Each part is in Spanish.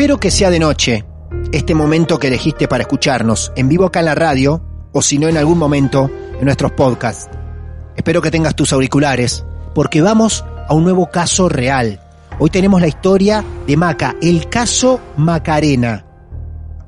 Espero que sea de noche, este momento que elegiste para escucharnos, en vivo acá en la radio, o si no en algún momento en nuestros podcasts. Espero que tengas tus auriculares, porque vamos a un nuevo caso real. Hoy tenemos la historia de Maca, el caso Macarena.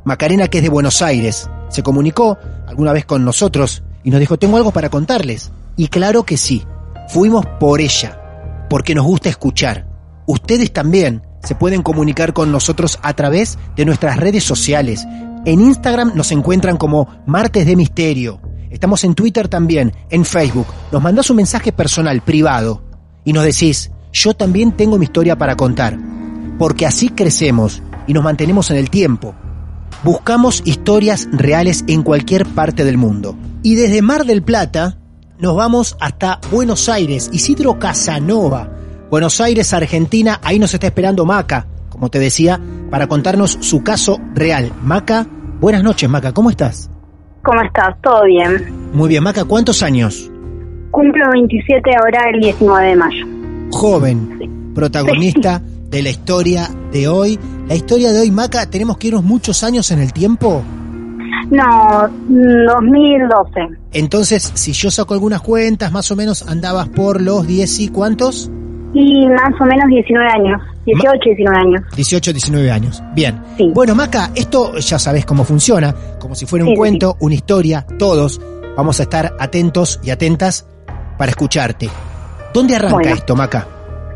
Macarena que es de Buenos Aires, se comunicó alguna vez con nosotros y nos dijo, tengo algo para contarles. Y claro que sí, fuimos por ella, porque nos gusta escuchar. Ustedes también se pueden comunicar con nosotros a través de nuestras redes sociales. En Instagram nos encuentran como Martes de Misterio. Estamos en Twitter también, en Facebook. Nos mandás un mensaje personal, privado, y nos decís, yo también tengo mi historia para contar. Porque así crecemos y nos mantenemos en el tiempo. Buscamos historias reales en cualquier parte del mundo. Y desde Mar del Plata nos vamos hasta Buenos Aires, Isidro Casanova Buenos Aires, Argentina, ahí nos está esperando Maca, como te decía, para contarnos su caso real. Maca, buenas noches, Maca, ¿cómo estás? ¿Cómo estás? ¿Todo bien? Muy bien, Maca, ¿cuántos años? Cumplo 27 ahora el 19 de mayo. Joven, protagonista de la historia de hoy. La historia de hoy, Maca, ¿tenemos que irnos muchos años en el tiempo? No, 2012. Entonces, si yo saco algunas cuentas, más o menos andabas por los 10 y cuántos? Y más o menos 19 años, 18, 19 años. 18, 19 años. Bien. Sí. Bueno, Maca, esto ya sabes cómo funciona, como si fuera un Sí, sí, cuento, una historia, todos vamos a estar atentos y atentas para escucharte. ¿Dónde arranca Bueno. esto, Maca?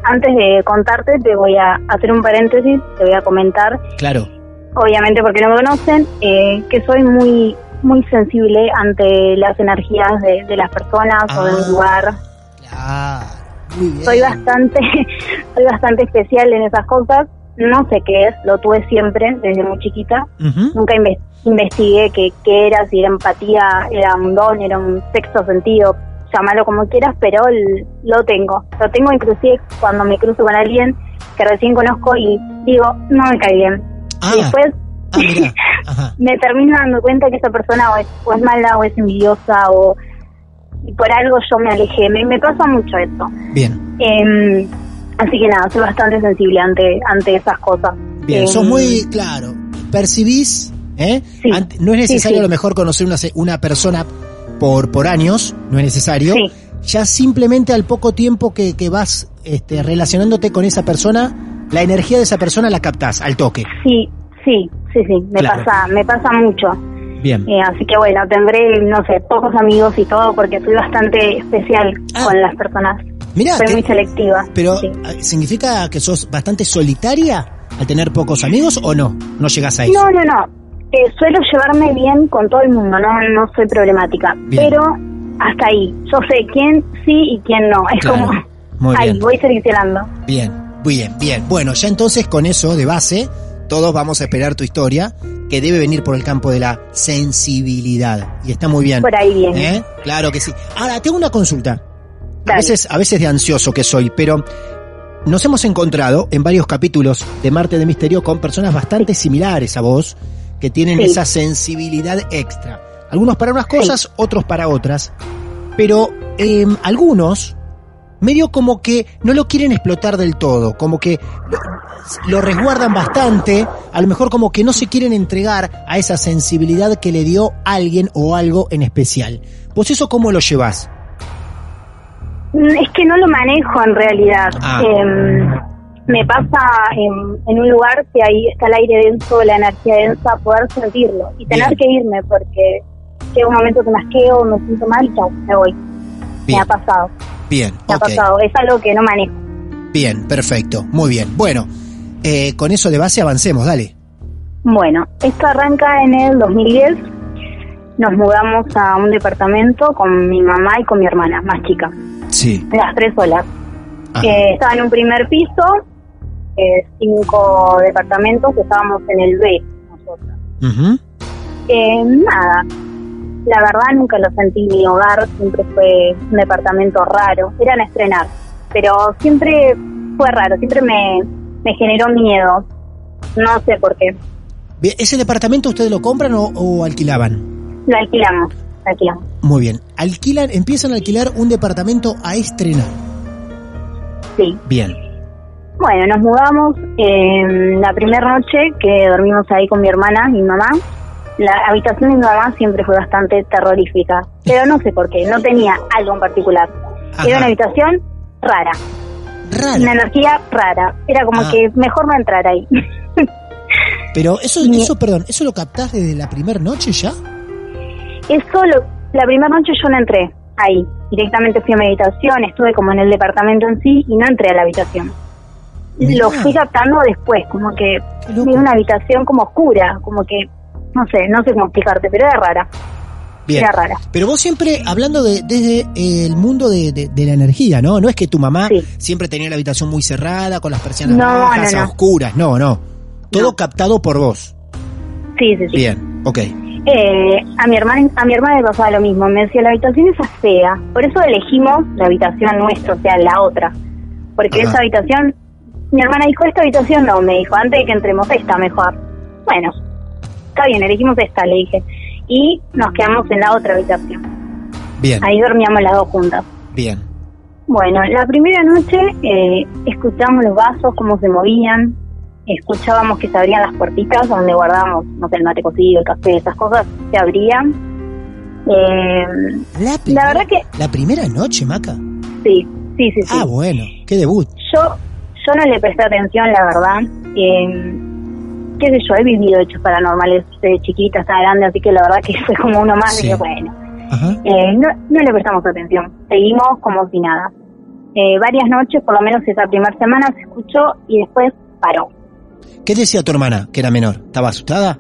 Antes de contarte, te voy a hacer un paréntesis, te voy a comentar, Claro. obviamente porque no me conocen, eh, que soy muy muy sensible ante las energías de, de las personas o de Ah. un lugar. Claro. Soy bastante, soy bastante especial en esas cosas. No sé qué es, lo tuve siempre desde muy chiquita. Nunca inve- investigué qué, qué era, si era empatía, era un don, era un sexto sentido, llámalo como quieras, pero lo tengo. Lo tengo inclusive cuando me cruzo con alguien que recién conozco y digo, no me cae bien. Ah. Y después Ah, me termino dando cuenta que esa persona o es, o es mala o es envidiosa o y por algo yo me alejé. Me, me pasa mucho eso. Bien. Em, así que nada, soy bastante sensible ante, ante esas cosas. Bien, Em, sos muy claro. Percibís, ¿eh? Sí. Ant- no es necesario Sí, sí. a lo mejor conocer una, una persona por, por años, no es necesario. Sí. Ya simplemente al poco tiempo que, que vas este, relacionándote con esa persona, la energía de esa persona la captás al toque. Sí, sí, sí, sí, me Claro. pasa, me pasa mucho. Bien. Eh, así que bueno, tendré, no sé, pocos amigos y todo porque soy bastante especial Ah. con las personas. Mirá, soy que- muy selectiva. pero sí. ah, ¿significa que sos bastante solitaria al tener pocos amigos o no? No llegás a eso. No, no, no. Eh, suelo llevarme bien con todo el mundo, no, no soy problemática. Bien. Pero hasta ahí. Yo sé quién sí y quién no. Es Claro. como. Muy ahí, bien. voy seleccionando. Bien, bien, bien. Bueno, ya entonces con eso de base, todos vamos a esperar tu historia, que debe venir por el campo de la sensibilidad. Y está muy bien. Por ahí viene. ¿Eh? Claro que sí. Ahora, tengo una consulta. A veces, a veces de ansioso que soy, pero nos hemos encontrado en varios capítulos de Marte de Misterio con personas bastante similares a vos, que tienen Sí. esa sensibilidad extra. Algunos para unas cosas, otros para otras. Pero eh, algunos, medio como que no lo quieren explotar del todo, como que lo, resguardan bastante, a lo mejor como que no se quieren entregar a esa sensibilidad que le dio alguien o algo en especial. ¿Vos eso cómo lo llevas? Mm, Es que no lo manejo en realidad. Ah. Em, me pasa en, en un lugar que ahí está el aire denso, la energía densa, poder sentirlo y tener Bien. que irme porque llega un momento que me asqueo, me siento mal y chau, me voy. Bien. Me ha pasado, Bien, me ha pasado. Es algo que no manejo. Bien, perfecto, muy bien. Bueno, eh, con eso de base avancemos, dale. Bueno, esto arranca en el 2010. Nos mudamos a un departamento con mi mamá y con mi hermana, más chica, Sí. las tres solas. Eh, estaba en un primer piso, eh, cinco departamentos, estábamos en el B nosotros. Eh, nada, la verdad nunca lo sentí mi hogar, siempre fue un departamento raro, eran a estrenar, pero siempre fue raro, siempre me, me generó miedo, no sé por qué, ¿Ese departamento ustedes lo compran o, o alquilaban? lo alquilamos, lo alquilamos. Muy bien. Alquilan, empiezan a alquilar un departamento a estrenar. Sí. Bien. Bueno, nos mudamos eh, la primera noche que dormimos ahí con mi hermana, mi mamá. La habitación de mi mamá siempre fue bastante terrorífica, pero no sé por qué, no tenía algo en particular. Ajá. Era una habitación rara, Rara. una energía rara. Era como Ah. que mejor no entrar ahí. Pero eso, perdón, ¿eso lo captás desde la primera noche ya? Eso, lo- la primera noche yo no entré ahí. Directamente fui a mi habitación, estuve como en el departamento en sí y no entré a la habitación. Mirá. Lo fui captando después, como que vi una habitación como oscura, como que, no sé, no sé cómo explicarte, pero era rara. Bien. Era rara. Pero vos siempre hablando de, desde eh, el mundo de, de- de la energía, ¿no? No es que tu mamá Sí. siempre tenía la habitación muy cerrada, con las persianas No, bajas, no, a oscuras. No, no. Todo captado por vos. Sí, sí, sí. Bien, ok. Eh, a mi hermana a mi hermana le pasaba lo mismo, me decía la habitación es fea, por eso elegimos la habitación nuestra, o sea, la otra, porque Ajá. esa habitación, mi hermana dijo esta habitación no, me dijo antes de que entremos esta mejor. Bueno, está bien, elegimos esta, le dije, y nos quedamos en la otra habitación, Bien, ahí dormíamos las dos juntas. bien. Bueno, la primera noche eh, escuchamos los vasos, cómo se movían, escuchábamos que se abrían las puertitas donde guardábamos, no sé, el mate cocido, el café, esas cosas, se abrían. Eh, La, verdad que- La primera noche, Maca. sí, sí, sí, sí. Ah, bueno. Qué debut. Yo, yo no le presté atención, la verdad. Eh, qué sé yo, he vivido hechos paranormales de chiquita hasta grande, así que la verdad que fue como uno más, Sí. y bueno. Eh, no, no le prestamos atención, seguimos como si nada. Eh, varias noches, por lo menos esa primera semana, se escuchó y después paró. ¿Qué decía tu hermana, que era menor? ¿Estaba asustada?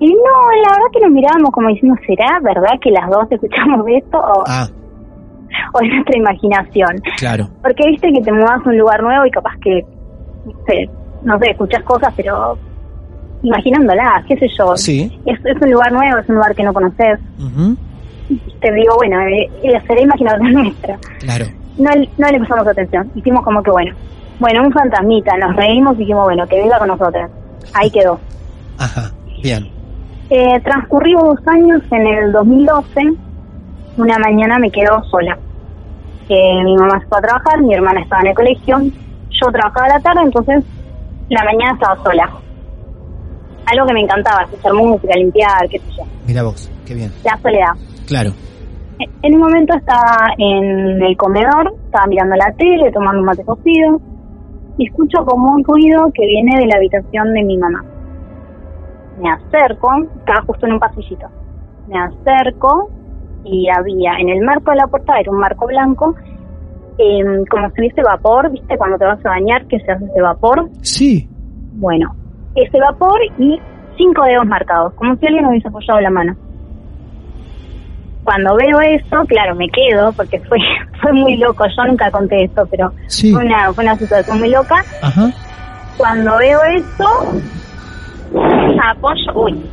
Y no, la verdad que nos mirábamos como diciendo, ¿será verdad que las dos escuchamos esto o, Ah, o es nuestra imaginación? claro. Porque viste que te mudas a un lugar nuevo y capaz que, no sé, no sé, escuchas cosas, pero imaginándolas, qué sé yo. Sí. Es, es un lugar nuevo, es un lugar que no conoces. Ujú, Te digo, bueno, eh, eh, será imaginación nuestra. Claro. no, no le prestamos atención. Hicimos como que bueno. Bueno, un fantasmita, nos reímos y dijimos, bueno, que venga con nosotros. Ahí quedó. Ajá. Bien. Eh, transcurridos dos años, en el 2012, una mañana me quedo sola. Eh, mi mamá se fue a trabajar, mi hermana estaba en el colegio, yo trabajaba a la tarde, entonces la mañana estaba sola. Algo que me encantaba, escuchar música, limpiar, qué sé yo. Mira vos. Qué bien. La soledad. Claro. En un momento estaba en el comedor, estaba mirando la tele, tomando un mate cocido, y escucho como un ruido que viene de la habitación de mi mamá. Me acerco, estaba justo en un pasillito. Me acerco y había en el marco de la puerta, era un marco blanco, em, como si hubiese vapor, ¿viste? Cuando te vas a bañar, que se hace ese vapor. Sí. Bueno, ese vapor y cinco dedos marcados, como si alguien hubiese apoyado la mano. Cuando veo eso, claro, me quedo, porque fue, fue muy loco, yo nunca conté esto, pero Sí. fue, una, fue una situación muy loca. Ajá. Cuando veo eso, apoyo, uy,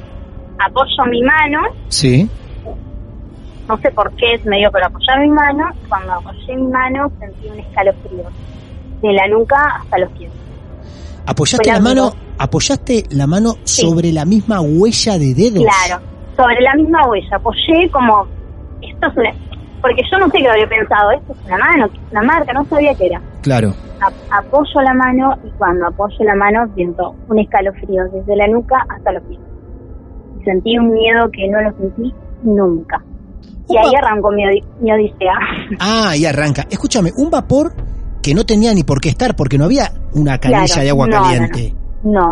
apoyo mi mano, Sí. no sé por qué me dio por apoyar mi mano, cuando apoyé mi mano sentí un escalofrío. de la nuca hasta los pies. ¿Apoyaste la mano. Apoyaste la mano sobre la misma huella de dedos? Claro, sobre la misma huella. Apoyé como, esto es una, porque yo no sé qué lo había pensado, esto es una mano, es una marca, no sabía qué era. Claro. A- apoyo la mano y cuando apoyo la mano siento un escalofrío desde la nuca hasta los pies. Y sentí un miedo que no lo sentí nunca. Y ahí arrancó mi, mi odisea. Ah, ahí arranca. Escúchame, un vapor que no tenía ni por qué estar porque no había una canilla Claro, de agua no, caliente. No, no, no.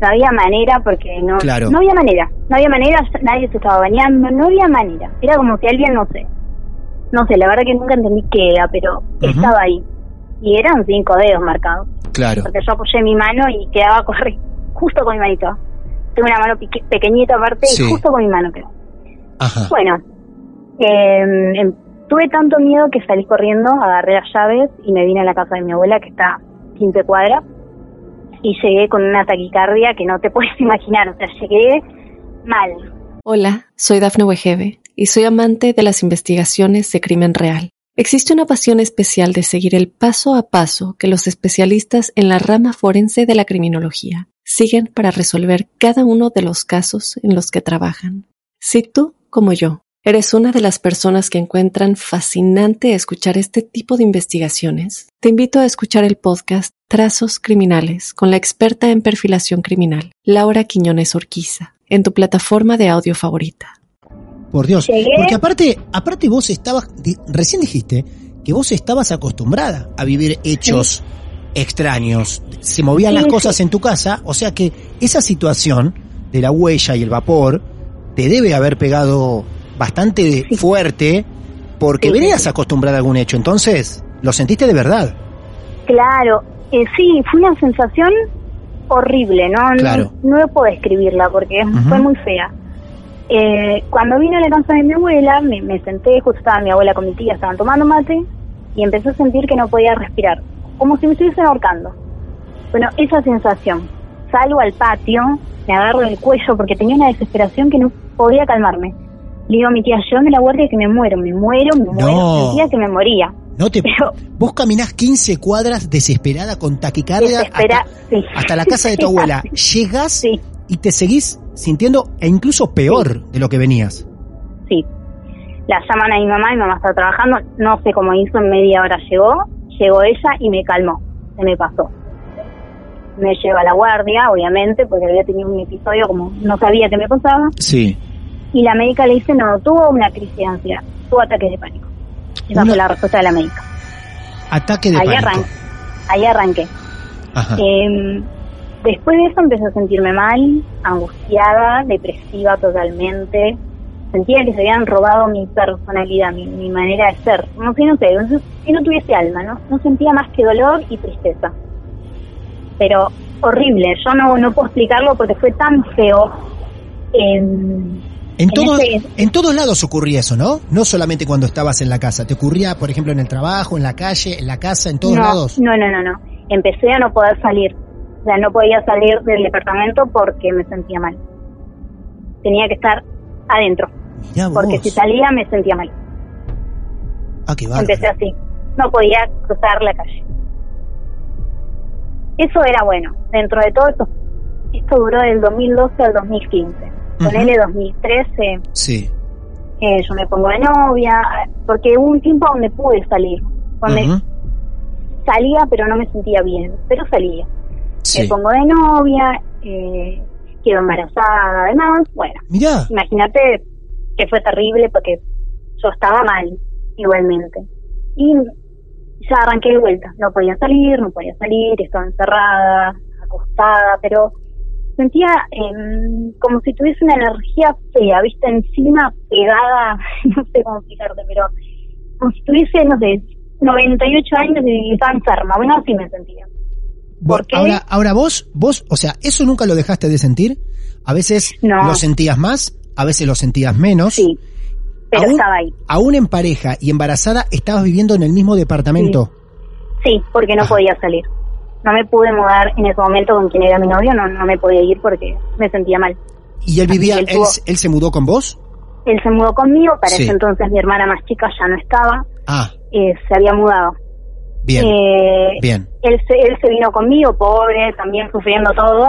No había manera porque no, Claro. no había manera. No había manera, nadie se estaba bañando, no había manera. Era como si alguien, no sé, no sé, la verdad que nunca entendí qué era, pero estaba ahí. Y eran cinco dedos marcados. Claro. Porque yo apoyé mi mano y quedaba correr justo con mi manito. Tengo una mano pequeñita aparte Sí. y justo con mi mano quedó. Ajá. Bueno, eh, tuve tanto miedo que salí corriendo, agarré las llaves y me vine a la casa de mi abuela que está a 15 cuadras y llegué con una taquicardia que no te puedes imaginar, o sea, llegué mal. Hola, soy Dafne Wegebe y soy amante de las investigaciones de crimen real. Existe una pasión especial de seguir el paso a paso que los especialistas en la rama forense de la criminología siguen para resolver cada uno de los casos en los que trabajan. Si tú, como yo, eres una de las personas que encuentran fascinante escuchar este tipo de investigaciones, te invito a escuchar el podcast Trazos Criminales con la experta en perfilación criminal, Laura Quiñones Orquiza, en tu plataforma de audio favorita. Por Dios. Porque aparte, aparte vos estabas, recién dijiste que vos estabas acostumbrada a vivir hechos extraños. Se movían Sí, las sí. cosas en tu casa, o sea que esa situación de la huella y el vapor te debe haber pegado bastante fuerte porque venías sí. acostumbrada a algún hecho. Entonces, lo sentiste de verdad. Claro, eh, sí, fue una sensación horrible, ¿no? No- Claro. No, lo puedo describirla porque Ujú. fue muy fea. Eh, cuando vine a la casa de mi abuela, me, me senté, justo estaba mi abuela con mi tía, estaban tomando mate, y empecé a sentir que no podía respirar, como si me estuviesen ahorcando. Bueno, esa sensación. Salgo al patio, me agarro del cuello porque tenía una desesperación que no podía calmarme. Le digo a mi tía, llévame la guardia que me muero, me muero, me muero. No. Sentía que me moría. No te, Pero- vos caminás 15 cuadras desesperada con taquicardia Desespera, hasta, sí. hasta la casa de tu abuela. Llegás Sí. y te seguís sintiendo e incluso peor de lo que venías. Sí. La llaman a mi mamá, mi mamá está trabajando, no sé cómo hizo, en media hora llegó, llegó ella y me calmó, se me pasó. Me lleva a la guardia, obviamente, porque había tenido un episodio como no sabía qué me pasaba, Sí. y la médica le dice, no, tuvo una crisis de ansiedad, tuvo ataques de pánico. Esa Una- fue la respuesta de la médica. Ataque de Ahí, pánico. arran- ahí arranqué. Ajá. Eh, después de eso empecé a sentirme mal, angustiada, depresiva totalmente. Sentía que se habían robado mi personalidad, mi, mi manera de ser. No sé, no sé, no si no tuviese alma, ¿no? No sentía más que dolor y tristeza. Pero horrible, yo no, no puedo explicarlo porque fue tan feo. Em, En, todo- ese- en todos lados ocurría eso, ¿no? No solamente cuando estabas en la casa. ¿Te ocurría, por ejemplo, en el trabajo, en la calle, en la casa, en todos no, lados? No, no, no, no. Empecé a no poder salir. O sea, no podía salir del departamento porque me sentía mal. Tenía que estar adentro. Porque si salía me sentía mal. Ah, qué. Empecé así. No podía cruzar la calle. Eso era bueno. Dentro de todo esto, esto duró del 2012 al 2015. Él 2013 Sí. eh, yo me pongo de novia, porque hubo un tiempo donde pude salir. Donde salía pero no me sentía bien, pero salía. Sí. Me pongo de novia, eh, quedo embarazada, además, bueno, Mirá. imagínate que fue terrible porque yo estaba mal igualmente. Y ya arranqué de vuelta, no podía salir, no podía salir, estaba encerrada, acostada, pero sentía em, como si tuviese una energía fea, viste, encima pegada, no sé cómo explicarte, pero como si tuviese, no sé, 98 años y estaba enferma, bueno, así me sentía. Vos- ¿Por qué? Ahora, ahora vos, vos, o sea, ¿eso nunca lo dejaste de sentir? A veces No. lo sentías más, a veces lo sentías menos. Sí, pero Aún- estaba ahí. Aún en pareja y embarazada, estabas viviendo en el mismo departamento. Sí, porque no Ah. podía salir. No me pude mudar en ese momento con quien era mi novio, no, no me podía ir porque me sentía mal. ¿Y él vivía, Él él, tuvo- él se mudó con vos? Él se mudó conmigo, para Sí. ese entonces mi hermana más chica ya no estaba, Ah, eh, se había mudado. Bien. Eh, Bien. Él se, él se vino conmigo, pobre, también sufriendo todo.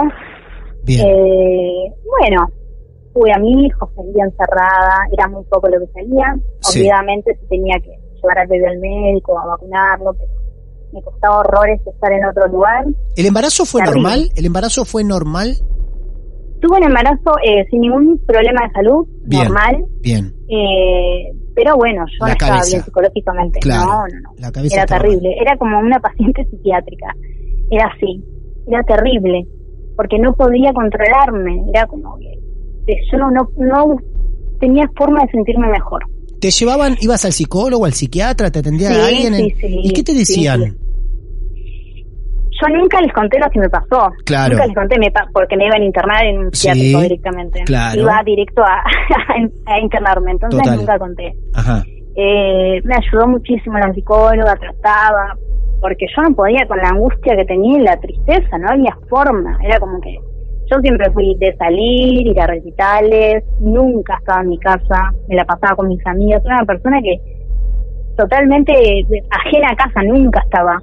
Bien. Eh, bueno, tuve a mi hijo, seguía encerrada, era muy poco lo que salía. Sí. Obviamente se tenía que llevar al bebé al médico, a vacunarlo, pero me costaba horrores estar en otro lugar. ¿El embarazo fue Terrible. normal? ¿El embarazo fue normal? Tuve un embarazo eh, sin ningún problema de salud, Bien. normal, Bien. eh, pero bueno, yo La no estaba bien psicológicamente. Claro. No, no, no. La cabeza Era terrible. Era como una paciente psiquiátrica. Era así. Era terrible. Porque no podía controlarme. Era como que yo no, no, no tenía forma de sentirme mejor. ¿Te llevaban, ibas al psicólogo, al psiquiatra, te atendía Sí, alguien? en- sí, sí. ¿Y qué te decían? Yo nunca les conté lo que me pasó. Claro. Nunca les conté me pa- porque me iban a internar en un Sí, psiquiátrico directamente. claro. Iba directo a, a internarme. Entonces Total. nunca conté. Ajá. Eh, me ayudó muchísimo la psicóloga, trataba, porque yo no podía con la angustia que tenía y la tristeza, no había forma, era como que yo siempre fui de salir, ir a recitales, nunca estaba en mi casa, me la pasaba con mis amigos, era una persona que totalmente ajena a casa, nunca estaba.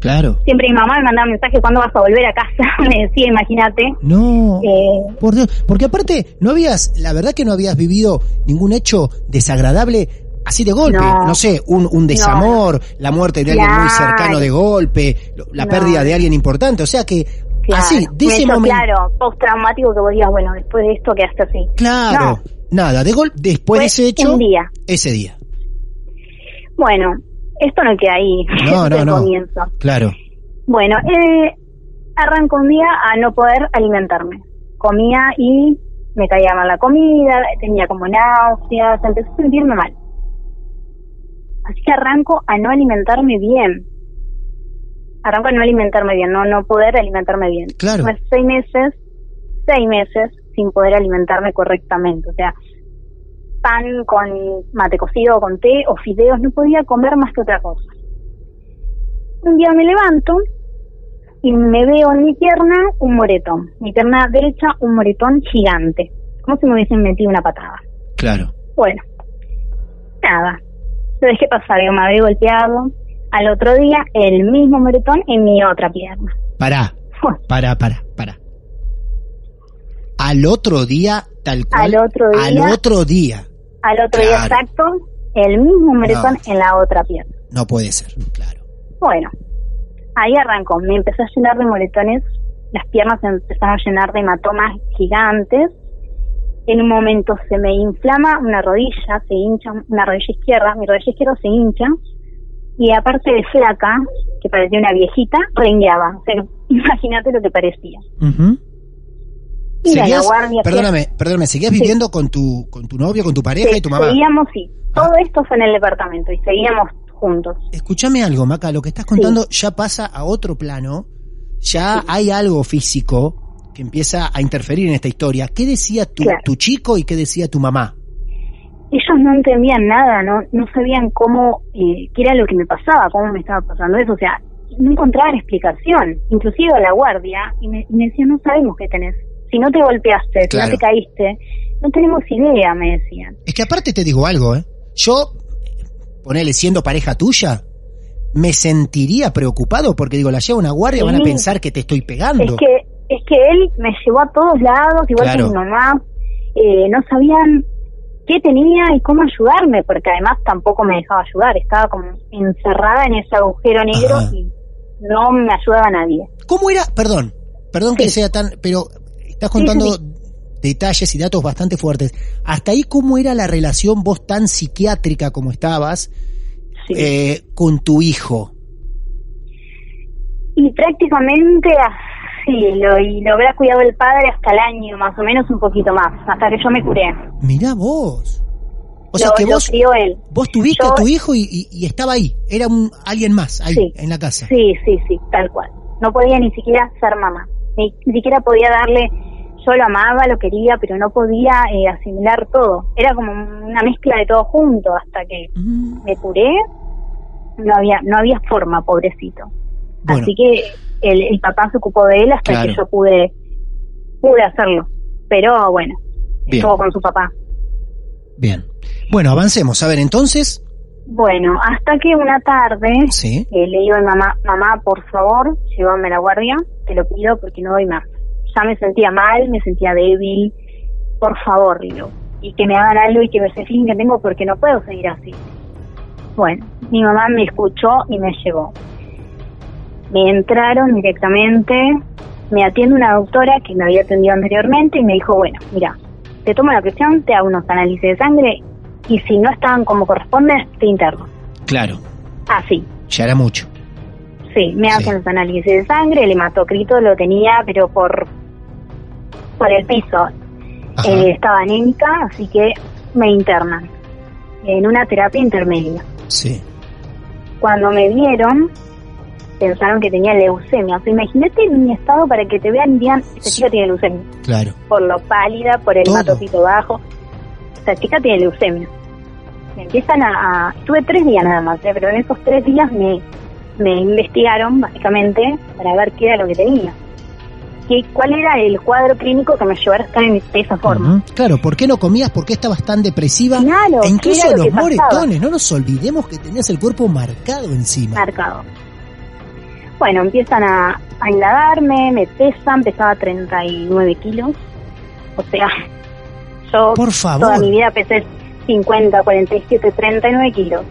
Claro. Siempre mi mamá me mandaba mensajes cuando vas a volver a casa, me decía, imagínate. No. Eh, Por Dios, porque aparte no habías, la verdad que no habías vivido ningún hecho desagradable así de golpe, no, No. sé, un, un desamor, la muerte de alguien muy cercano de golpe, la No. pérdida de alguien importante, o sea que claro, así, de ese momento, Claro, postraumático que vos digas, bueno, después de esto quedaste así. claro, nada, de gol, después Fue de ese hecho, un día. ese día, Bueno, esto no queda ahí. No, no, el no. comienzo. claro, Bueno, eh, arrancó un día a no poder alimentarme. Comía y me caía mal la comida, tenía como náuseas, empecé a sentirme mal. Así que arranco a no alimentarme bien. Arranco a no alimentarme bien, no no poder alimentarme bien. Claro. Seis meses, seis meses sin poder alimentarme correctamente. O sea, pan con mate cocido, con té o fideos, no podía comer más que otra cosa. Un día me levanto y me veo en mi pierna un moretón. Mi pierna derecha un moretón gigante. Como si me hubiesen metido una patada. claro, Bueno, nada. Lo dejé pasar, yo me había golpeado. Al otro día, el mismo moretón en mi otra pierna. pará, pará, pará, pará. Al otro día, tal cual, Al otro día. al otro día, Al otro día exacto, el mismo moretón en la otra pierna. no puede ser, claro, Bueno, ahí arrancó. Me empecé a llenar de moretones. Las piernas se empezaron a llenar de hematomas gigantes. En un momento se me inflama una rodilla, se hincha una rodilla izquierda, mi rodilla izquierda se hincha. Y aparte de flaca, que parecía una viejita, rengueaba. O sea, imagínate lo que parecía. ¿Seguías- guardia. perdóname, perdóname, ¿seguías Sí. viviendo con tu, con tu novio, con tu pareja Sí, y tu mamá? Seguíamos, sí. Ah. Todo esto fue en el departamento y seguíamos juntos. Escúchame algo, Maca, lo que estás contando ya pasa a otro plano, ya hay algo físico que empieza a interferir en esta historia. ¿Qué decía tu, Claro. tu chico y qué decía tu mamá? ellos no entendían nada, no no sabían cómo, eh, qué era lo que me pasaba, cómo me estaba pasando eso, o sea, no encontraban explicación, inclusive a la guardia, y me, y me decían, no sabemos qué tenés, si no te golpeaste, Claro. si no te caíste, no tenemos idea, me decían. Es que aparte te digo algo, ¿eh? Yo, ponele siendo pareja tuya, me sentiría preocupado porque digo, la llevo a una guardia, van a Sí. pensar que te estoy pegando. Es que es que él me llevó a todos lados, igual Claro. que mi mamá, eh, no sabían qué tenía y cómo ayudarme, porque además tampoco me dejaba ayudar, estaba como encerrada en ese agujero negro Ajá. y no me ayudaba nadie. ¿Cómo era? Perdón, perdón que Sí. sea tan, pero estás contando Sí, detalles y datos bastante fuertes. Hasta ahí, ¿cómo era la relación vos tan psiquiátrica como estabas Sí. eh, con tu hijo? Y prácticamente así, lo, y lo habrá cuidado el padre hasta el año, más o menos un poquito más, hasta que yo me curé. Mirá vos. O sea lo, que vos, él. vos tuviste Yo- a tu hijo y, y- y estaba ahí. Era un alguien más ahí, Sí. en la casa. Sí, sí, sí, tal cual. No podía ni siquiera ser mamá. Ni, ni siquiera podía darle, yo lo amaba, lo quería, pero no podía eh, asimilar todo. Era como una mezcla de todo junto, hasta que Mm, me curé, no había, no había forma, pobrecito. Bueno. Así que el, el papá se ocupó de él hasta Claro. que yo pude, pude hacerlo. Pero bueno, Bien. estuvo con su papá. Bien. Bueno, avancemos. A ver, entonces, Bueno, hasta que una tarde Sí. eh, le digo a mi mamá, mamá, por favor, llévame a la guardia, te lo pido porque no doy más. Ya me sentía mal, me sentía débil, por favor, digo, y que me hagan algo y que me feeling que tengo porque no puedo seguir así. Bueno, mi mamá me escuchó y me llevó. Me entraron directamente, me atiende una doctora que me había atendido anteriormente y me dijo, bueno, mira, te tomo la presión, te hago unos análisis de sangre y si no estaban como corresponde, te interno. Claro, Así, ya era mucho. sí, me Sí. hacen los análisis de sangre, el hematocrito lo tenía, pero por, por el piso. Eh, estaba anémica, así que me internan en una terapia intermedia. Sí. Cuando me vieron, pensaron que tenía leucemia. O sea, imagínate mi estado para que te vean y digan, esta chica tiene leucemia. Claro. Por lo pálida, por el Todo. hematocito bajo. Esta chica tiene leucemia. Me empiezan a, a- Estuve tres días nada más, ¿eh? pero en esos tres días me, me investigaron, básicamente, para ver qué era lo que tenía. ¿Qué, ¿Cuál era el cuadro clínico que me llevara a estar en, de esa forma? Claro, ¿por qué no comías? ¿Por qué estabas tan depresiva? Claro, e incluso ¿qué era lo los moretones, no nos olvidemos que tenías el cuerpo marcado encima. marcado. Bueno, empiezan a, a indagarme, me pesan, pesaba 39 kilos. O sea, yo Por favor. toda mi vida pesé 50, 47, 39 kilos.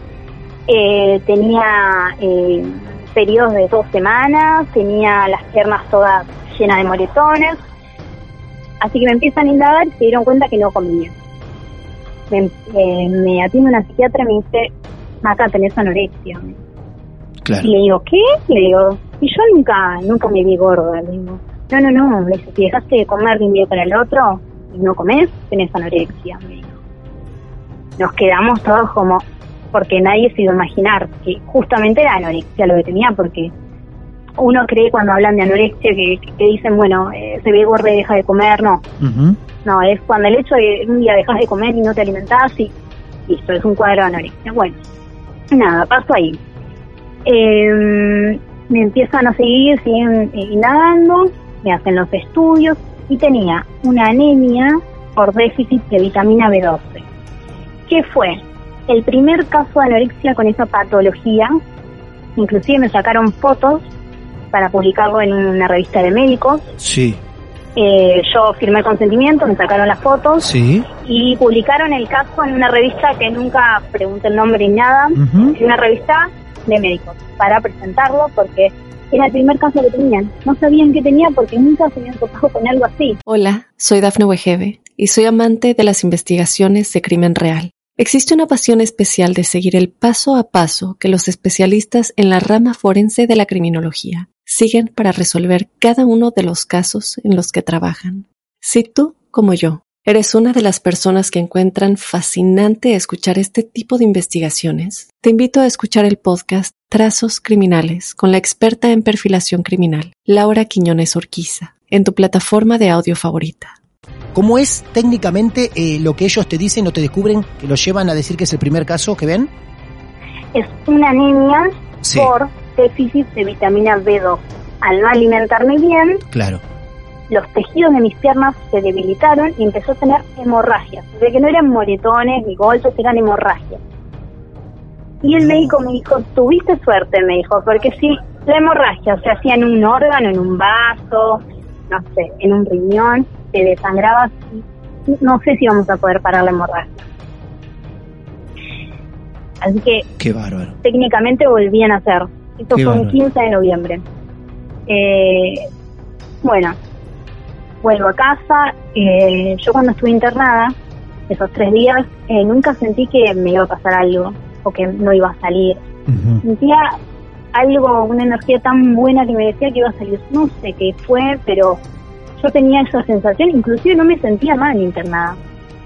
Eh, tenía eh, periodos de dos semanas, tenía las piernas todas llenas de moretones. Así que me empiezan a indagar y se dieron cuenta que no comía. Me, eh, me atiende una psiquiatra y me dice, Maca, tenés anorexia. Claro. y le digo, ¿qué? Le digo, y yo nunca, nunca me vi gorda. Le digo, no, no, no. Le si dejaste de comer de un día para el otro y no comes, tenés anorexia. Me dijo. Nos quedamos todos como, porque nadie se iba a imaginar que justamente era anorexia lo que tenía, porque uno cree cuando hablan de anorexia que, que dicen, bueno, eh, se ve gorda y deja de comer. No, no, es cuando el hecho de un día dejas de comer y no te alimentás y listo, es un cuadro de anorexia. Bueno, nada, paso ahí. Eh, me empiezan a seguir, siguen indagando, me hacen los estudios y tenía una anemia por déficit de vitamina B12. ¿Qué fue? El primer caso de anorexia con esa patología, inclusive me sacaron fotos para publicarlo en una revista de médicos. Sí, Eh, yo firmé consentimiento, me sacaron las fotos sí. y publicaron el caso en una revista que nunca pregunté el nombre ni nada, en una revista de médicos, para presentarlo porque era el primer caso que tenían. No sabían qué tenía porque nunca se habían topado con algo así. Hola, soy Dafne Wegebe y soy amante de las investigaciones de crimen real. Existe una pasión especial de seguir el paso a paso que los especialistas en la rama forense de la criminología siguen para resolver cada uno de los casos en los que trabajan. Si tú, como yo, eres una de las personas que encuentran fascinante escuchar este tipo de investigaciones, te invito a escuchar el podcast Trazos Criminales con la experta en perfilación criminal, Laura Quiñones Orquiza, en tu plataforma de audio favorita. ¿Cómo es técnicamente eh, lo que ellos te dicen o te descubren que los llevan a decir que es el primer caso que ven? Es una anemia Sí. por déficit de vitamina B2. Al no alimentarme bien, Claro. los tejidos de mis piernas se debilitaron y empezó a tener hemorragias. Sea que no eran moretones ni golpes, eran hemorragias. Y el médico me dijo, tuviste suerte, me dijo, porque si la hemorragia se hacía en un órgano, en un vaso, no sé, en un riñón, te desangrabas, y no sé si vamos a poder parar la hemorragia. Así que Qué bárbaro. técnicamente volvían a hacer. Esto Qué fue un bárbaro. 15 de noviembre. Eh, bueno, vuelvo a casa. eh, yo cuando estuve internada, esos tres días, eh, nunca sentí que me iba a pasar algo o que no iba a salir. Sentía algo, una energía tan buena que me decía que iba a salir. No sé qué fue, pero yo tenía esa sensación. Inclusive no me sentía mal internada.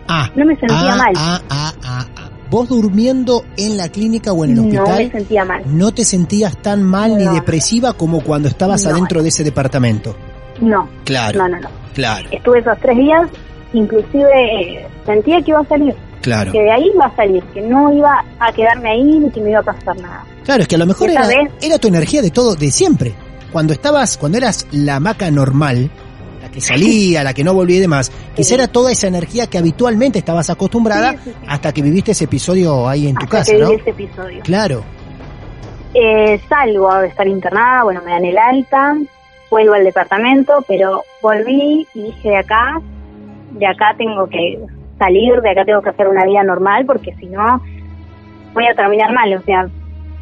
Ah, No me sentía ah, mal. ah, ah, ah. Vos durmiendo en la clínica o en el no me hospital sentía mal. no te sentías tan mal ni depresiva como cuando estabas No. adentro de ese departamento. No, Claro, no, no, no. claro, estuve esos tres días, inclusive eh, sentía que iba a salir, claro. que de ahí iba a salir, que no iba a quedarme ahí ni que me iba a pasar nada. Claro, es que a lo mejor era, vez- era tu energía de todo, de siempre. Cuando estabas, cuando eras la maca normal, que salía, la que no volvía y demás, quizá era toda esa energía que habitualmente estabas acostumbrada hasta que viviste ese episodio ahí en tu hasta casa, que ¿no? ese episodio. Claro. Eh, salgo de estar internada, bueno, me dan el alta, vuelvo al departamento, pero volví y dije de acá, de acá tengo que salir, de acá tengo que hacer una vida normal, porque si no voy a terminar mal, o sea,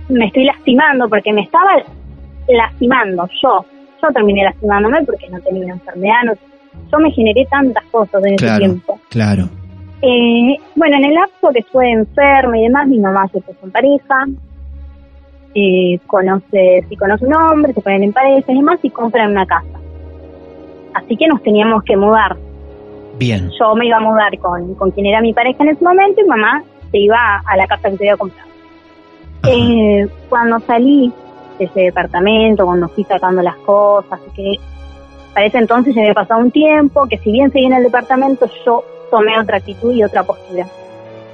me estoy lastimando porque me estaba lastimando yo, yo terminé lastimándome porque no tenía enfermedad, no- yo me generé tantas cosas en ese tiempo. claro. Eh, bueno, en el lapso que estuve enferma y demás, mi mamá se puso en pareja, eh, conoce, si conoce un hombre, se ponen en pareja y demás y compran una casa. Así que nos teníamos que mudar. Bien. Yo me iba a mudar con, con quien era mi pareja en ese momento y mamá se iba a la casa que se iba a comprar. Eh, cuando salí de ese departamento, cuando fui sacando las cosas, que para ese entonces ya había pasado un tiempo, que si bien seguía en el departamento, yo tomé otra actitud y otra postura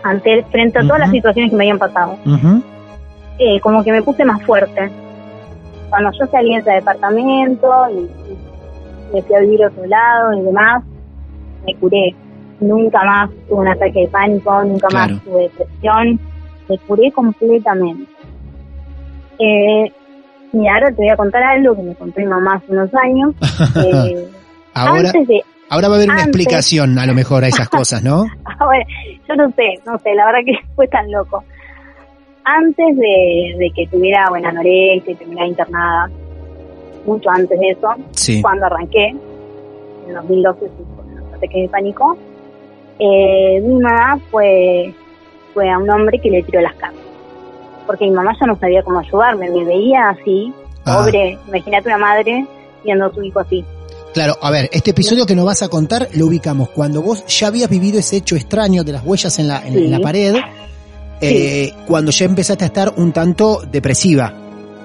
ante frente a todas las situaciones que me habían pasado. Eh, como que me puse más fuerte. Cuando yo salí de ese departamento y, y me fui a vivir a otro lado y demás, me curé. Nunca más tuve un ataque de pánico, nunca Claro. más tuve depresión, me curé completamente. Eh, y ahora te voy a contar algo que me contó mi mamá hace unos años. Eh, Ahora, antes de, ahora va a haber una explicación a lo mejor a esas cosas, ¿no? Ahora, yo no sé, no sé, la verdad que fue tan loco. Antes de, de que tuviera buena anorexia y terminara internada, mucho antes de eso, Sí. cuando arranqué, en 2012, sí, con el ataque de pánico, eh, mi mamá fue, fue a un hombre que le tiró las cartas. Porque mi mamá ya no sabía cómo ayudarme, me veía así, Ah. pobre, imagínate una madre viendo a su hijo así. Claro, a ver, este episodio que nos vas a contar lo ubicamos cuando vos ya habías vivido ese hecho extraño de las huellas en la, en, Sí. en la pared, eh, cuando ya empezaste a estar un tanto depresiva,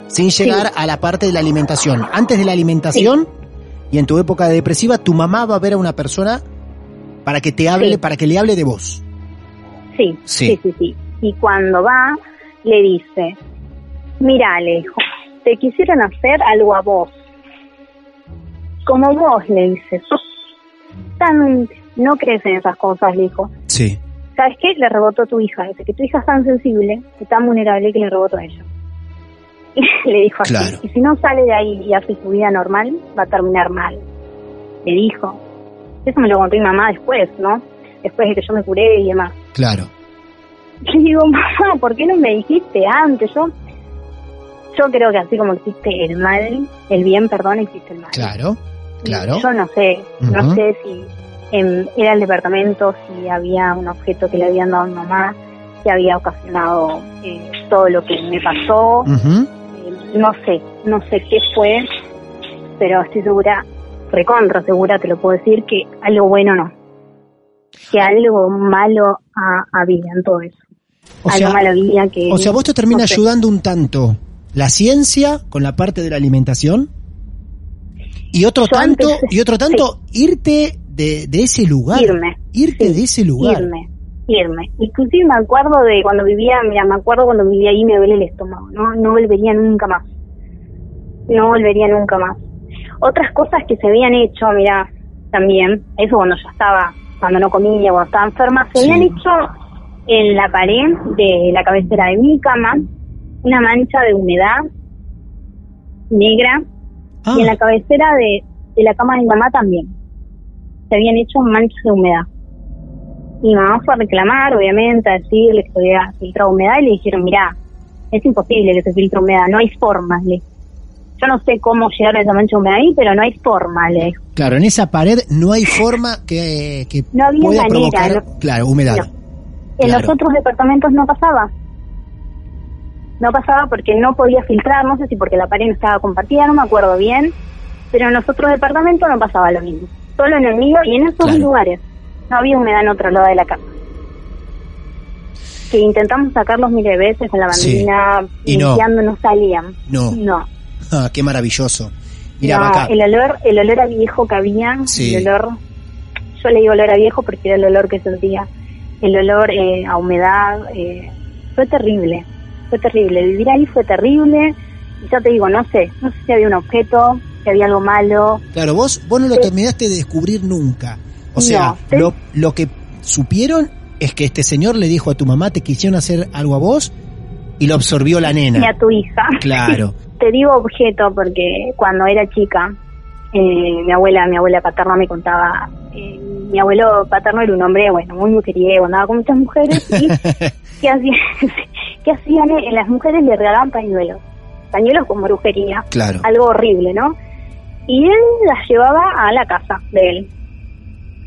sin llegar a la parte de la alimentación. Antes de la alimentación y en tu época de depresiva, tu mamá va a ver a una persona para que te hable, para que le hable de vos. Sí, Sí. sí, sí, sí. Y cuando va, le dice, mira Alejo, te quisieron hacer algo a vos. Como vos, le dice, sos tan... No crees en esas cosas, le dijo. Sí. ¿Sabes qué? Le rebotó a tu hija. Dice que tu hija es tan sensible, y tan vulnerable que le rebotó a ella. Y le dijo así. Claro. Y si no sale de ahí y hace su vida normal, va a terminar mal. Le dijo. Eso me lo contó mi mamá después, ¿no? Después de que yo me curé y demás. Claro. Yo digo, mamá, ¿por qué no me dijiste antes? Yo, yo creo que así como existe el mal, el bien, perdón, existe el mal. Claro. Claro. Yo no sé, Ujú. no sé si era el departamento, si había un objeto que le habían dado a mi mamá, que había ocasionado eh, todo lo que me pasó. Ujú. Eh, no sé, no sé qué fue, pero estoy segura, recontra segura, te lo puedo decir, que algo bueno no. Que algo malo ha- había en todo eso. O algo sea, malo había que... O sea, vos te termina no sé. ayudando un tanto la ciencia con la parte de la alimentación y otro Yo tanto antes- y otro tanto irte de, de ese lugar, Irme. irte Sí, de ese lugar. Irme, irme. Inclusive me acuerdo de cuando vivía, mira, me acuerdo cuando vivía ahí me duele el estómago. No, no volvería nunca más. No volvería nunca más. Otras cosas que se habían hecho, mira, también, eso cuando ya estaba, cuando no comía, cuando estaba enferma, se Sí. habían hecho en la pared de la cabecera de mi cama una mancha de humedad negra Ah, y en la cabecera de, de la cama de mi mamá también. Se habían hecho manchas de humedad. Mi mamá fue a reclamar, obviamente, a decirle que se había filtrado humedad y le dijeron, mira, es imposible que se filtre humedad, no hay forma. Le. Yo no sé cómo llegaron a esa mancha de humedad ahí, pero no hay forma, le claro, en esa pared no hay forma que, que No había pueda manera, provocar, no- claro, humedad. no. En Claro. los otros departamentos no pasaba. No pasaba porque no podía filtrar, no sé si porque la pared no estaba compartida, no me acuerdo bien, pero en los otros departamentos no pasaba lo mismo. Solo en el mío y en esos Claro. lugares. No había humedad en otro lado de la casa. Que intentamos sacarlos miles de veces con la Sí. bandina, Y no. limpiando, no salían. No. No. Ah, qué maravilloso. Mira, No, acá. el olor, el olor a viejo que había, Sí. el olor, yo le digo olor a viejo porque era el olor que sentía, el olor eh, a humedad, eh, fue terrible, fue terrible, vivir ahí fue terrible, y ya te digo, no sé, no sé si había un objeto, si había algo malo. Claro, vos, vos no lo Sí. terminaste de descubrir nunca. O sea, No, sí. lo, lo que supieron es que este señor le dijo a tu mamá, te quisieron hacer algo a vos y lo absorbió la Y a nena. tu hija. Claro. Te digo objeto porque cuando era chica, eh, mi abuela, mi abuela paterna me contaba, eh, mi abuelo paterno era un hombre, bueno, muy mujeriego, andaba con muchas mujeres y ¿qué hacían? ¿Qué hacían? Eh, Las mujeres le regalaban pañuelos, pañuelos con brujería, Claro. algo horrible, ¿no? Y él las llevaba a la casa de él.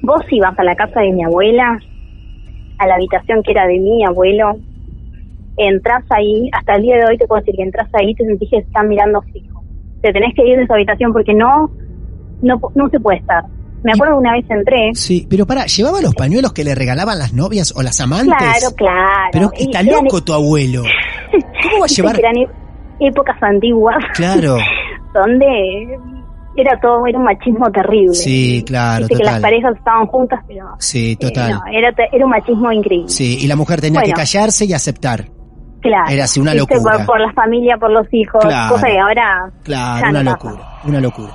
Vos ibas a la casa de mi abuela, a la habitación que era de mi abuelo, entras ahí, hasta el día de hoy te puedo decir que entras ahí te sentís que están mirando fijo. Te tenés que ir de esa habitación porque no, no, no se puede estar. Me acuerdo que una vez entré, Sí, pero para, ¿llevaba los pañuelos que le regalaban las novias o las amantes? claro, claro. Pero y está eran- loco tu abuelo. ¿Cómo va a llevar? eran e- épocas antiguas Claro. donde era todo, era un machismo terrible. Sí, claro, Viste que las total. parejas estaban juntas, pero Sí, eh, total. no, era, era un machismo increíble. Sí, y la mujer tenía Bueno. que callarse y aceptar. Claro. Era así, una locura. Por, por la familia, por los hijos, Claro. cosa que ahora Claro, una no locura, pasa. una locura.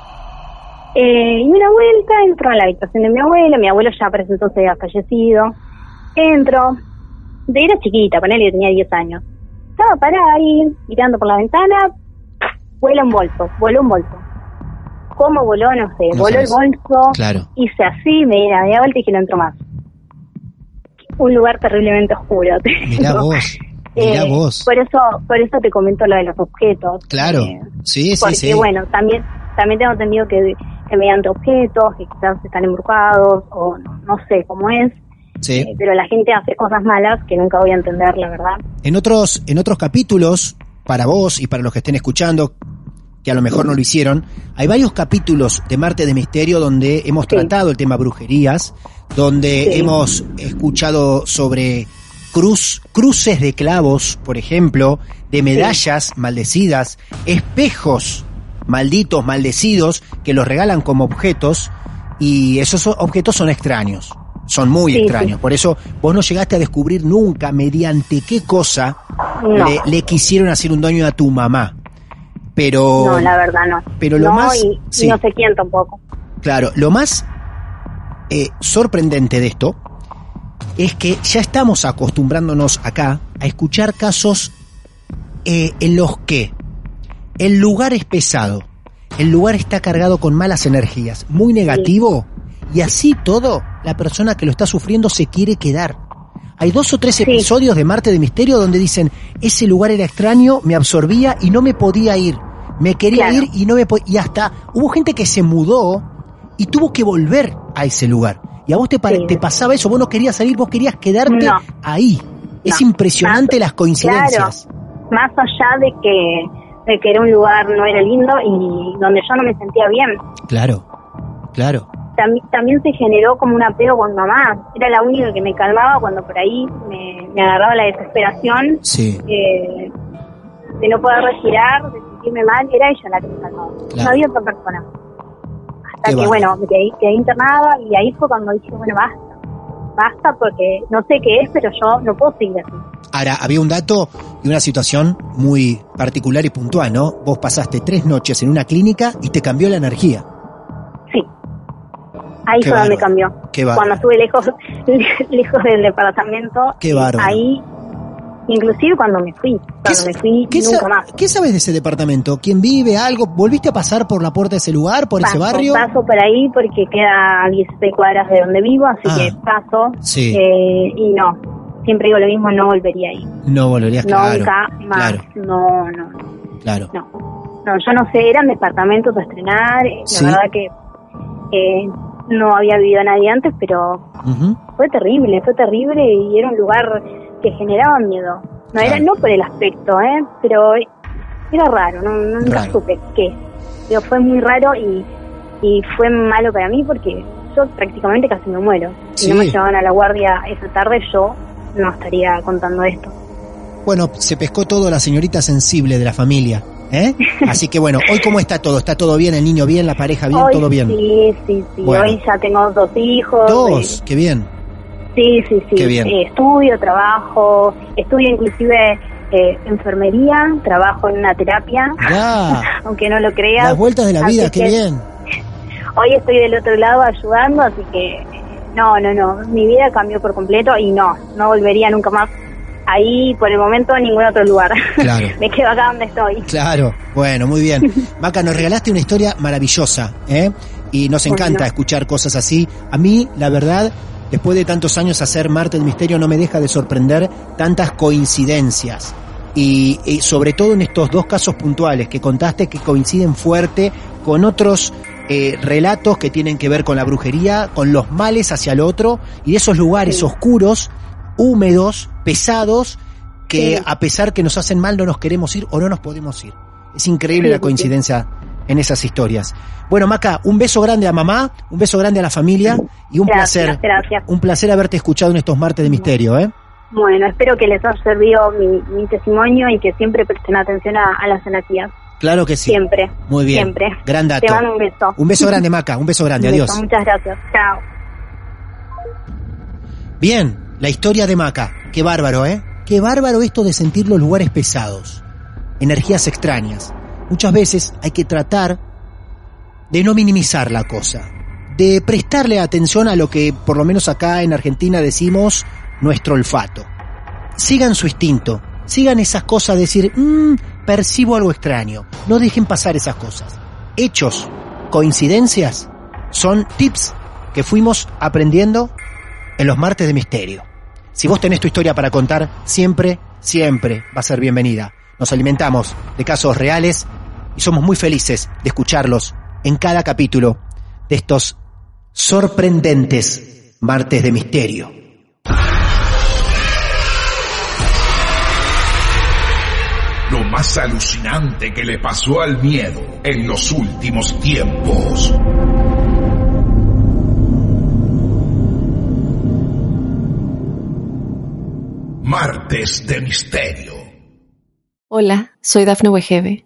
Eh, y una vuelta entro a la habitación de mi abuelo, mi abuelo ya para ese entonces había fallecido. Entro, de era chiquita, ponele que tenía 10 años. Estaba parada ahí, mirando por la ventana, vuela un bolso, voló un bolso. ¿Cómo voló? No sé, No voló sabes. el bolso, Claro. hice así, me di la media vuelta y dije no entro más. Un lugar terriblemente oscuro. Mirá vos, mirá Eh, vos. Por eso, por eso te comento lo de los objetos. Claro, Eh, sí, sí, porque sí. bueno, también también tengo entendido que, que mediante objetos, que quizás están embrujados o no, no sé cómo es, Sí. eh, pero la gente hace cosas malas que nunca voy a entender, la verdad. En otros, en otros capítulos, para vos y para los que estén escuchando, que a lo mejor no lo hicieron, hay varios capítulos de Marte de Misterio donde hemos Sí. tratado el tema brujerías, donde Sí. hemos escuchado sobre cruz, cruces de clavos, por ejemplo, de medallas maldecidas, espejos malditos, maldecidos, que los regalan como objetos, y esos objetos son extraños. Son muy Sí, extraños. sí. Por eso vos no llegaste a descubrir nunca mediante qué cosa No, le, le quisieron hacer un daño a tu mamá. Pero, no, la verdad no. pero lo no, más- y, y sí. no sé quién tampoco. claro, lo más eh, sorprendente de esto es que ya estamos acostumbrándonos acá a escuchar casos eh, en los que el lugar es pesado, el lugar está cargado con malas energías, muy negativo, y así todo, la persona que lo está sufriendo se quiere quedar. Hay dos o tres Sí. episodios de Marte de Misterio donde dicen, ese lugar era extraño, me absorbía y no me podía ir. Me quería Claro. ir y no me podía... Y hasta hubo gente que se mudó y tuvo que volver a ese lugar. Y a vos te, Sí. te pasaba eso, vos no querías salir, vos querías quedarte No. ahí. Es impresionante Más- las coincidencias. Más allá de que, que era un lugar no era lindo y donde yo no me sentía bien. Claro, claro. También, también se generó como un apego con mamá. Era la única que me calmaba cuando por ahí me, me agarraba la desesperación Sí, eh, de no poder respirar, de sentirme mal. Era ella la que me calmaba. Claro. No había otra persona. Hasta Qué que, bueno, me quedé, quedé internada y ahí fue cuando dije, bueno, basta. Basta porque no sé qué es, pero yo no puedo seguir así. Ahora, había un dato y una situación muy particular y puntual, ¿no? Vos pasaste tres noches en una clínica y te cambió la energía. Sí. Ahí fue donde cambió. Qué. Cuando estuve lejos, lejos del departamento. Qué bárbaro. Ahí, inclusive cuando me fui. Cuando me fui, nunca más. qué sabes de ese departamento? ¿Quién vive? ¿Algo? ¿Volviste a pasar por la puerta de ese lugar, por ese Paso, barrio? paso por ahí porque queda a 16 cuadras de donde vivo, así Ah, que paso. sí. eh, y no, siempre digo lo mismo, no volvería ahí. No volverías, claro. Nunca más. Claro, No, no, claro. no. No, yo no sé, eran departamentos a estrenar. eh, Sí. La verdad que eh, no había vivido nadie antes, pero fue terrible, fue terrible y era un lugar que generaba miedo. No era no por el aspecto, ¿eh? pero era raro, no, no- nunca Raro. supe qué. Pero fue muy raro y, y fue malo para mí porque yo prácticamente casi me muero. Si no me llevaban a la guardia esa tarde, yo no estaría contando esto. Bueno, se pescó todo la señorita sensible de la familia, ¿eh? Así que bueno, hoy cómo está todo, está todo bien, el niño bien, la pareja bien, Hoy todo bien. Sí, sí, sí. Bueno. Hoy ya tengo dos hijos. Dos, eh, qué bien. Sí, sí, sí. Qué bien. Eh, estudio, trabajo, estudio inclusive eh, enfermería, trabajo en una terapia, Ya, aunque no lo creas. las vueltas de la vida, qué bien. Hoy estoy del otro lado ayudando, así que no, no, no, mi vida cambió por completo y no, no volvería nunca más ahí por el momento a ningún otro lugar. Claro. Me quedo acá donde estoy. Claro, bueno, muy bien. Maca, nos regalaste una historia maravillosa, ¿eh? Y nos encanta Bueno. escuchar cosas así. A mí, la verdad, después de tantos años hacer Marte del Misterio, no me deja de sorprender tantas coincidencias. Y, y sobre todo en estos dos casos puntuales que contaste que coinciden fuerte con otros eh, relatos que tienen que ver con la brujería, con los males hacia el otro y esos lugares Sí. oscuros, húmedos, pesados, que Sí. a pesar que nos hacen mal no nos queremos ir o no nos podemos ir. Es increíble Sí, la coincidencia en esas historias. Bueno, Maca, un beso grande a mamá, un beso grande a la familia y un Gracias, placer, gracias. un placer haberte escuchado en estos martes de misterio, ¿eh? Bueno, espero que les haya servido mi, mi testimonio y que siempre presten atención a, a las energías. Claro que sí. Siempre. Muy bien. Siempre. Gran dato. Te mando un beso. Un beso grande, Maca, un beso grande, Un beso, adiós. Muchas gracias. Chao. Bien, la historia de Maca. Qué bárbaro, ¿eh? Qué bárbaro esto de sentir los lugares pesados. Energías extrañas. Muchas veces hay que tratar de no minimizar la cosa. De prestarle atención a lo que, por lo menos acá en Argentina, decimos nuestro olfato. Sigan su instinto. Sigan esas cosas de decir, "Mm, percibo algo extraño. No dejen pasar esas cosas. Hechos, coincidencias, son tips que fuimos aprendiendo en los martes de misterio. Si vos tenés tu historia para contar, siempre, siempre va a ser bienvenida. Nos alimentamos de casos reales y somos muy felices de escucharlos en cada capítulo de estos sorprendentes martes de misterio. Lo más alucinante que le pasó al miedo en los últimos tiempos. Martes de Misterio. Hola, soy Dafne Wegebe